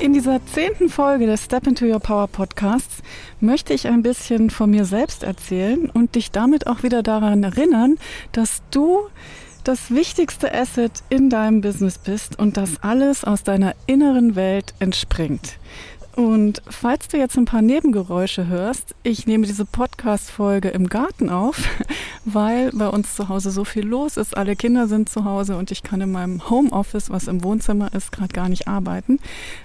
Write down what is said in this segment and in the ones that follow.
In dieser zehnten Folge des Step into Your Power Podcasts möchte ich ein bisschen von mir selbst erzählen und dich damit auch wieder daran erinnern, dass du das wichtigste Asset in deinem Business bist und dass alles aus deiner inneren Welt entspringt. Und falls du jetzt ein paar Nebengeräusche hörst, ich nehme diese Podcast-Folge im Garten auf, weil bei uns zu Hause so viel los ist. Alle Kinder sind zu Hause und ich kann in meinem Homeoffice, was im Wohnzimmer ist, gerade gar nicht arbeiten.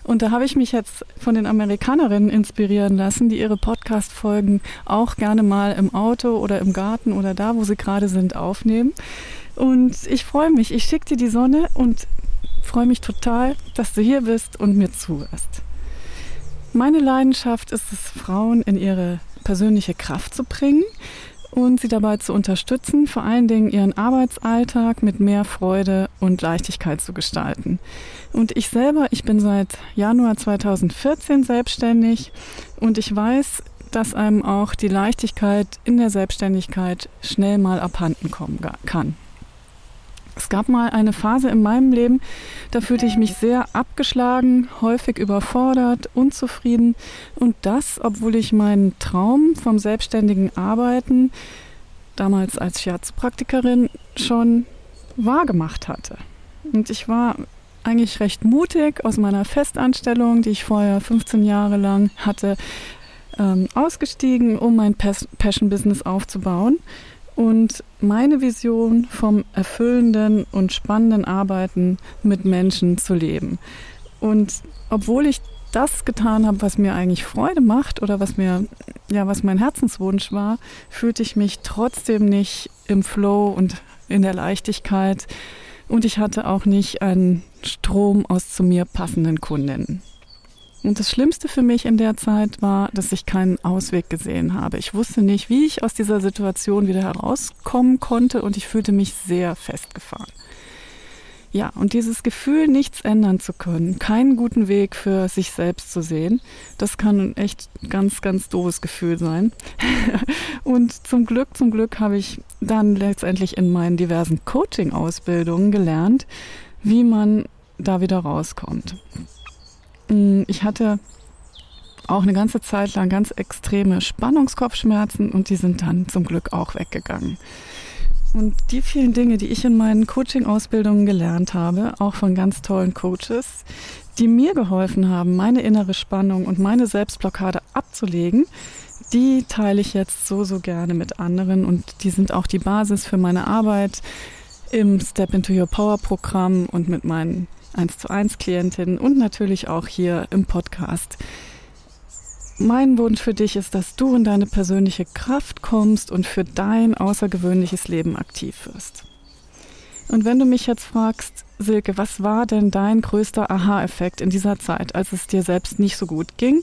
Und da habe ich mich jetzt von den Amerikanerinnen inspirieren lassen, die ihre Podcast-Folgen auch gerne mal im Auto oder im Garten oder da, wo sie gerade sind, aufnehmen. Und ich freue mich. Ich schicke dir die Sonne und freue mich total, dass du hier bist und mir zuhörst. Meine Leidenschaft ist es, Frauen in ihre persönliche Kraft zu bringen und sie dabei zu unterstützen, vor allen Dingen ihren Arbeitsalltag mit mehr Freude und Leichtigkeit zu gestalten. Und ich selber, ich bin seit Januar 2014 selbstständig und ich weiß, dass einem auch die Leichtigkeit in der Selbstständigkeit schnell mal abhanden kommen kann. Es gab mal eine Phase in meinem Leben, da fühlte ich mich sehr abgeschlagen, häufig überfordert, unzufrieden und das, obwohl ich meinen Traum vom selbstständigen Arbeiten damals als Scherzpraktikerin schon wahrgemacht hatte. Und ich war eigentlich recht mutig aus meiner Festanstellung, die ich vorher 15 Jahre lang hatte, ähm, ausgestiegen, um mein Passion-Business aufzubauen und meine Vision vom erfüllenden und spannenden Arbeiten mit Menschen zu leben. Und obwohl ich das getan habe, was mir eigentlich Freude macht oder was mir, ja, was mein Herzenswunsch war, fühlte ich mich trotzdem nicht im Flow und in der Leichtigkeit. Und ich hatte auch nicht einen Strom aus zu mir passenden Kundinnen. Und das Schlimmste für mich in der Zeit war, dass ich keinen Ausweg gesehen habe. Ich wusste nicht, wie ich aus dieser Situation wieder herauskommen konnte und ich fühlte mich sehr festgefahren. Ja, und dieses Gefühl, nichts ändern zu können, keinen guten Weg für sich selbst zu sehen, das kann ein echt ganz, ganz doofes Gefühl sein. und zum Glück, zum Glück habe ich dann letztendlich in meinen diversen Coaching-Ausbildungen gelernt, wie man da wieder rauskommt. Mm, ich hatte auch eine ganze Zeit lang ganz extreme Spannungskopfschmerzen und die sind dann zum Glück auch weggegangen. Und die vielen Dinge, die ich in meinen Coaching-Ausbildungen gelernt habe, auch von ganz tollen Coaches, die mir geholfen haben, meine innere Spannung und meine Selbstblockade abzulegen, die teile ich jetzt so, so gerne mit anderen und die sind auch die Basis für meine Arbeit im Step into Your Power Programm und mit meinen 1 zu 1 Klientinnen und natürlich auch hier im Podcast. Mein Wunsch für dich ist, dass du in deine persönliche Kraft kommst und für dein außergewöhnliches Leben aktiv wirst. Und wenn du mich jetzt fragst, Silke, was war denn dein größter Aha-Effekt in dieser Zeit, als es dir selbst nicht so gut ging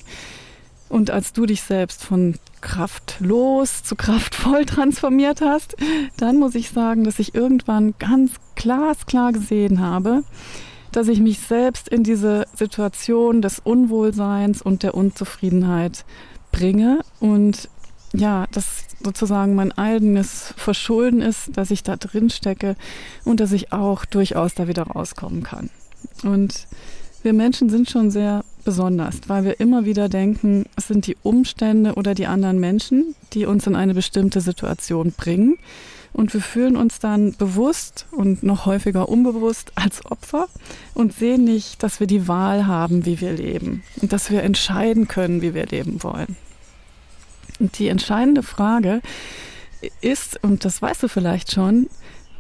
und als du dich selbst von kraftlos zu kraftvoll transformiert hast, dann muss ich sagen, dass ich irgendwann ganz glasklar gesehen habe, dass ich mich selbst in diese Situation des Unwohlseins und der Unzufriedenheit bringe und ja, dass sozusagen mein eigenes Verschulden ist, dass ich da drin stecke und dass ich auch durchaus da wieder rauskommen kann. Und wir Menschen sind schon sehr besonders, weil wir immer wieder denken, es sind die Umstände oder die anderen Menschen, die uns in eine bestimmte Situation bringen. Und wir fühlen uns dann bewusst und noch häufiger unbewusst als Opfer und sehen nicht, dass wir die Wahl haben, wie wir leben und dass wir entscheiden können, wie wir leben wollen. Und die entscheidende Frage ist, und das weißt du vielleicht schon,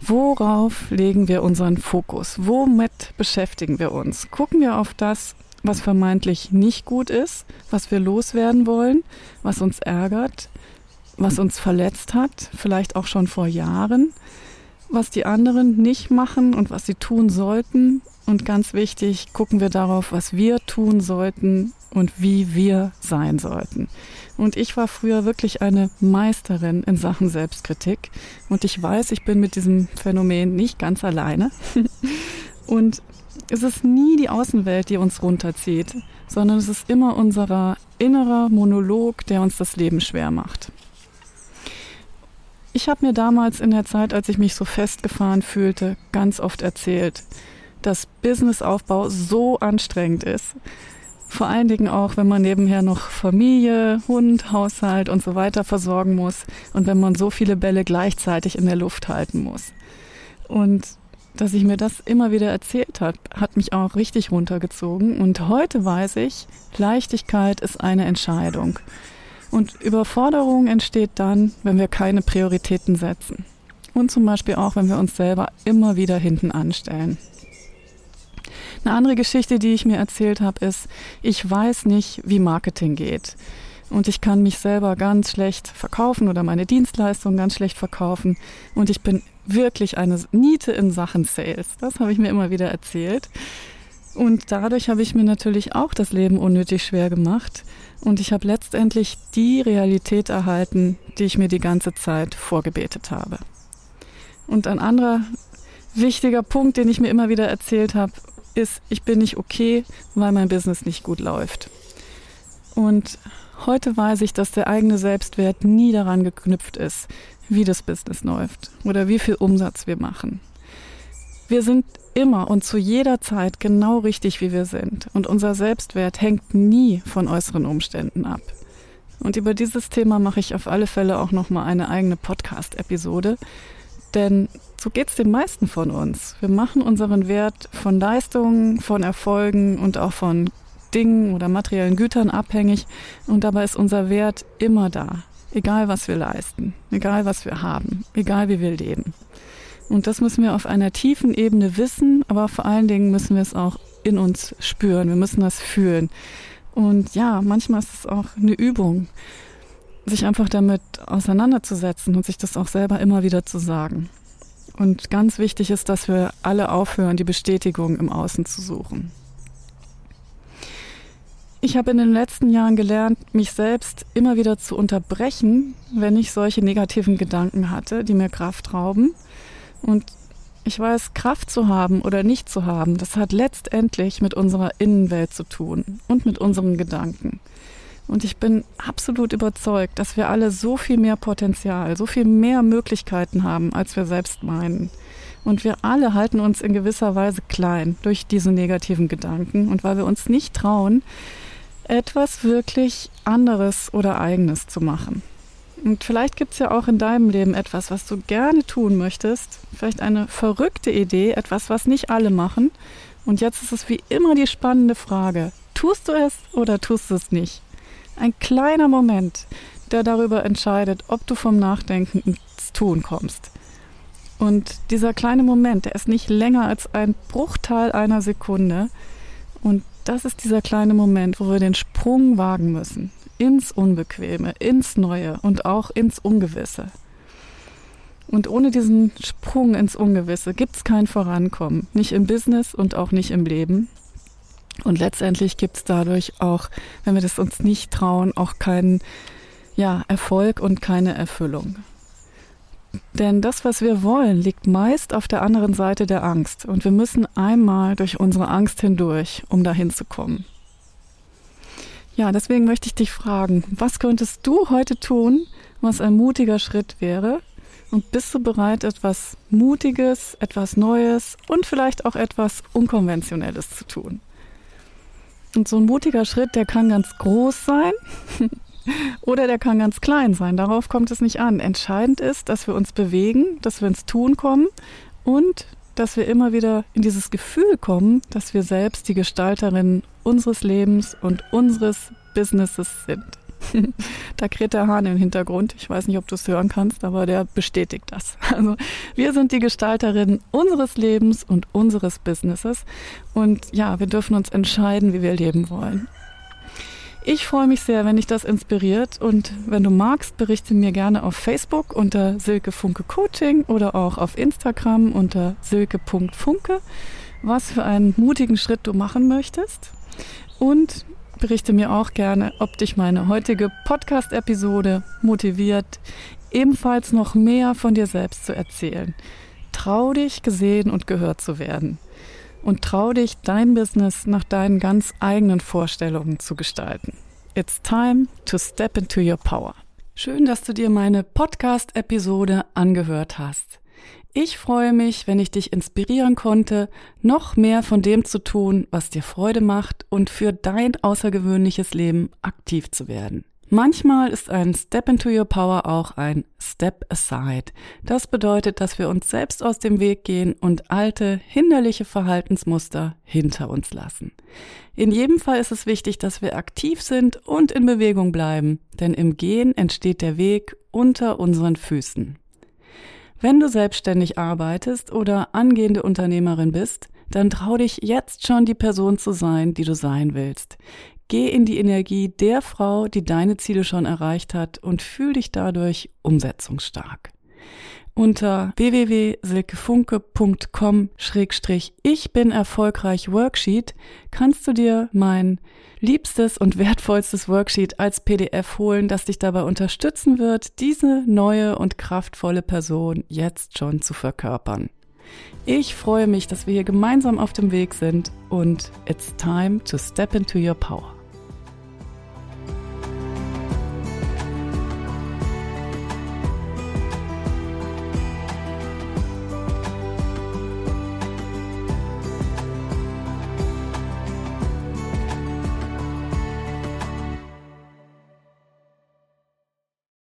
worauf legen wir unseren Fokus? Womit beschäftigen wir uns? Gucken wir auf das, was vermeintlich nicht gut ist, was wir loswerden wollen, was uns ärgert, was uns verletzt hat, vielleicht auch schon vor Jahren, was die anderen nicht machen und was sie tun sollten Und ganz wichtig, gucken wir darauf, was wir tun sollten und wie wir sein sollten. Und ich war früher wirklich eine Meisterin in Sachen Selbstkritik. Und ich weiß, ich bin mit diesem Phänomen nicht ganz alleine. und es ist nie die Außenwelt, die uns runterzieht, sondern es ist immer unser innerer Monolog, der uns das Leben schwer macht. Ich habe mir damals in der Zeit, als ich mich so festgefahren fühlte, ganz oft erzählt, dass Businessaufbau so anstrengend ist. Vor allen Dingen auch, wenn man nebenher noch Familie, Hund, Haushalt und so weiter versorgen muss und wenn man so viele Bälle gleichzeitig in der Luft halten muss. Und dass ich mir das immer wieder erzählt hat, hat mich auch richtig runtergezogen. Und heute weiß ich, Leichtigkeit ist eine Entscheidung. Und Überforderung entsteht dann, wenn wir keine Prioritäten setzen. Und zum Beispiel auch, wenn wir uns selber immer wieder hinten anstellen. Eine andere Geschichte, die ich mir erzählt habe, ist, ich weiß nicht, wie Marketing geht. Und ich kann mich selber ganz schlecht verkaufen oder meine Dienstleistungen ganz schlecht verkaufen. Und ich bin wirklich eine Niete in Sachen Sales. Das habe ich mir immer wieder erzählt. Und dadurch habe ich mir natürlich auch das Leben unnötig schwer gemacht. Und ich habe letztendlich die Realität erhalten, die ich mir die ganze Zeit vorgebetet habe. Und ein anderer wichtiger Punkt, den ich mir immer wieder erzählt habe, ist, ich bin nicht okay, weil mein Business nicht gut läuft. Und heute weiß ich, dass der eigene Selbstwert nie daran geknüpft ist, wie das Business läuft oder wie viel Umsatz wir machen. Wir sind immer und zu jeder Zeit genau richtig, wie wir sind. Und unser Selbstwert hängt nie von äußeren Umständen ab. Und über dieses Thema mache ich auf alle Fälle auch nochmal eine eigene Podcast-Episode. Denn so geht es den meisten von uns. Wir machen unseren Wert von Leistungen, von Erfolgen und auch von Dingen oder materiellen Gütern abhängig. Und dabei ist unser Wert immer da. Egal was wir leisten, egal was wir haben, egal wie wir leben. Und das müssen wir auf einer tiefen Ebene wissen, aber vor allen Dingen müssen wir es auch in uns spüren. Wir müssen das fühlen. Und ja, manchmal ist es auch eine Übung, sich einfach damit auseinanderzusetzen und sich das auch selber immer wieder zu sagen. Und ganz wichtig ist, dass wir alle aufhören, die Bestätigung im Außen zu suchen. Ich habe in den letzten Jahren gelernt, mich selbst immer wieder zu unterbrechen, wenn ich solche negativen Gedanken hatte, die mir Kraft rauben. Und ich weiß, Kraft zu haben oder nicht zu haben, das hat letztendlich mit unserer Innenwelt zu tun und mit unseren Gedanken. Und ich bin absolut überzeugt, dass wir alle so viel mehr Potenzial, so viel mehr Möglichkeiten haben, als wir selbst meinen. Und wir alle halten uns in gewisser Weise klein durch diese negativen Gedanken und weil wir uns nicht trauen, etwas wirklich anderes oder eigenes zu machen. Und vielleicht gibt es ja auch in deinem Leben etwas, was du gerne tun möchtest. Vielleicht eine verrückte Idee, etwas, was nicht alle machen. Und jetzt ist es wie immer die spannende Frage, tust du es oder tust du es nicht? Ein kleiner Moment, der darüber entscheidet, ob du vom Nachdenken ins Tun kommst. Und dieser kleine Moment, der ist nicht länger als ein Bruchteil einer Sekunde. Und das ist dieser kleine Moment, wo wir den Sprung wagen müssen. Ins Unbequeme, ins Neue und auch ins Ungewisse. Und ohne diesen Sprung ins Ungewisse gibt es kein Vorankommen. Nicht im Business und auch nicht im Leben. Und letztendlich gibt es dadurch auch, wenn wir das uns nicht trauen, auch keinen ja, Erfolg und keine Erfüllung. Denn das, was wir wollen, liegt meist auf der anderen Seite der Angst. Und wir müssen einmal durch unsere Angst hindurch, um dahin zu kommen. Ja, deswegen möchte ich dich fragen, was könntest du heute tun, was ein mutiger Schritt wäre? Und bist du bereit, etwas Mutiges, etwas Neues und vielleicht auch etwas Unkonventionelles zu tun? Und so ein mutiger Schritt, der kann ganz groß sein oder der kann ganz klein sein. Darauf kommt es nicht an. Entscheidend ist, dass wir uns bewegen, dass wir ins Tun kommen und dass wir immer wieder in dieses Gefühl kommen, dass wir selbst die Gestalterin unseres Lebens und unseres Businesses sind. da kräht der Hahn im Hintergrund. Ich weiß nicht, ob du es hören kannst, aber der bestätigt das. Also wir sind die Gestalterin unseres Lebens und unseres Businesses. Und ja, wir dürfen uns entscheiden, wie wir leben wollen. Ich freue mich sehr, wenn dich das inspiriert und wenn du magst, berichte mir gerne auf Facebook unter Silke Funke Coaching oder auch auf Instagram unter silke.funke. was für einen mutigen Schritt du machen möchtest. Und berichte mir auch gerne, ob dich meine heutige Podcast-Episode motiviert, ebenfalls noch mehr von dir selbst zu erzählen. Trau dich, gesehen und gehört zu werden. Und trau dich, dein Business nach deinen ganz eigenen Vorstellungen zu gestalten. It's time to step into your power. Schön, dass du dir meine Podcast-Episode angehört hast. Ich freue mich, wenn ich dich inspirieren konnte, noch mehr von dem zu tun, was dir Freude macht und für dein außergewöhnliches Leben aktiv zu werden. Manchmal ist ein Step into Your Power auch ein Step Aside. Das bedeutet, dass wir uns selbst aus dem Weg gehen und alte, hinderliche Verhaltensmuster hinter uns lassen. In jedem Fall ist es wichtig, dass wir aktiv sind und in Bewegung bleiben, denn im Gehen entsteht der Weg unter unseren Füßen. Wenn du selbstständig arbeitest oder angehende Unternehmerin bist, dann trau dich jetzt schon die Person zu sein, die du sein willst. Geh in die Energie der Frau, die deine Ziele schon erreicht hat und fühl dich dadurch umsetzungsstark. Unter www.silkefunke.com-ich bin erfolgreich Worksheet kannst du dir mein liebstes und wertvollstes Worksheet als PDF holen, das dich dabei unterstützen wird, diese neue und kraftvolle Person jetzt schon zu verkörpern. Ich freue mich, dass wir hier gemeinsam auf dem Weg sind und it's time to step into your power.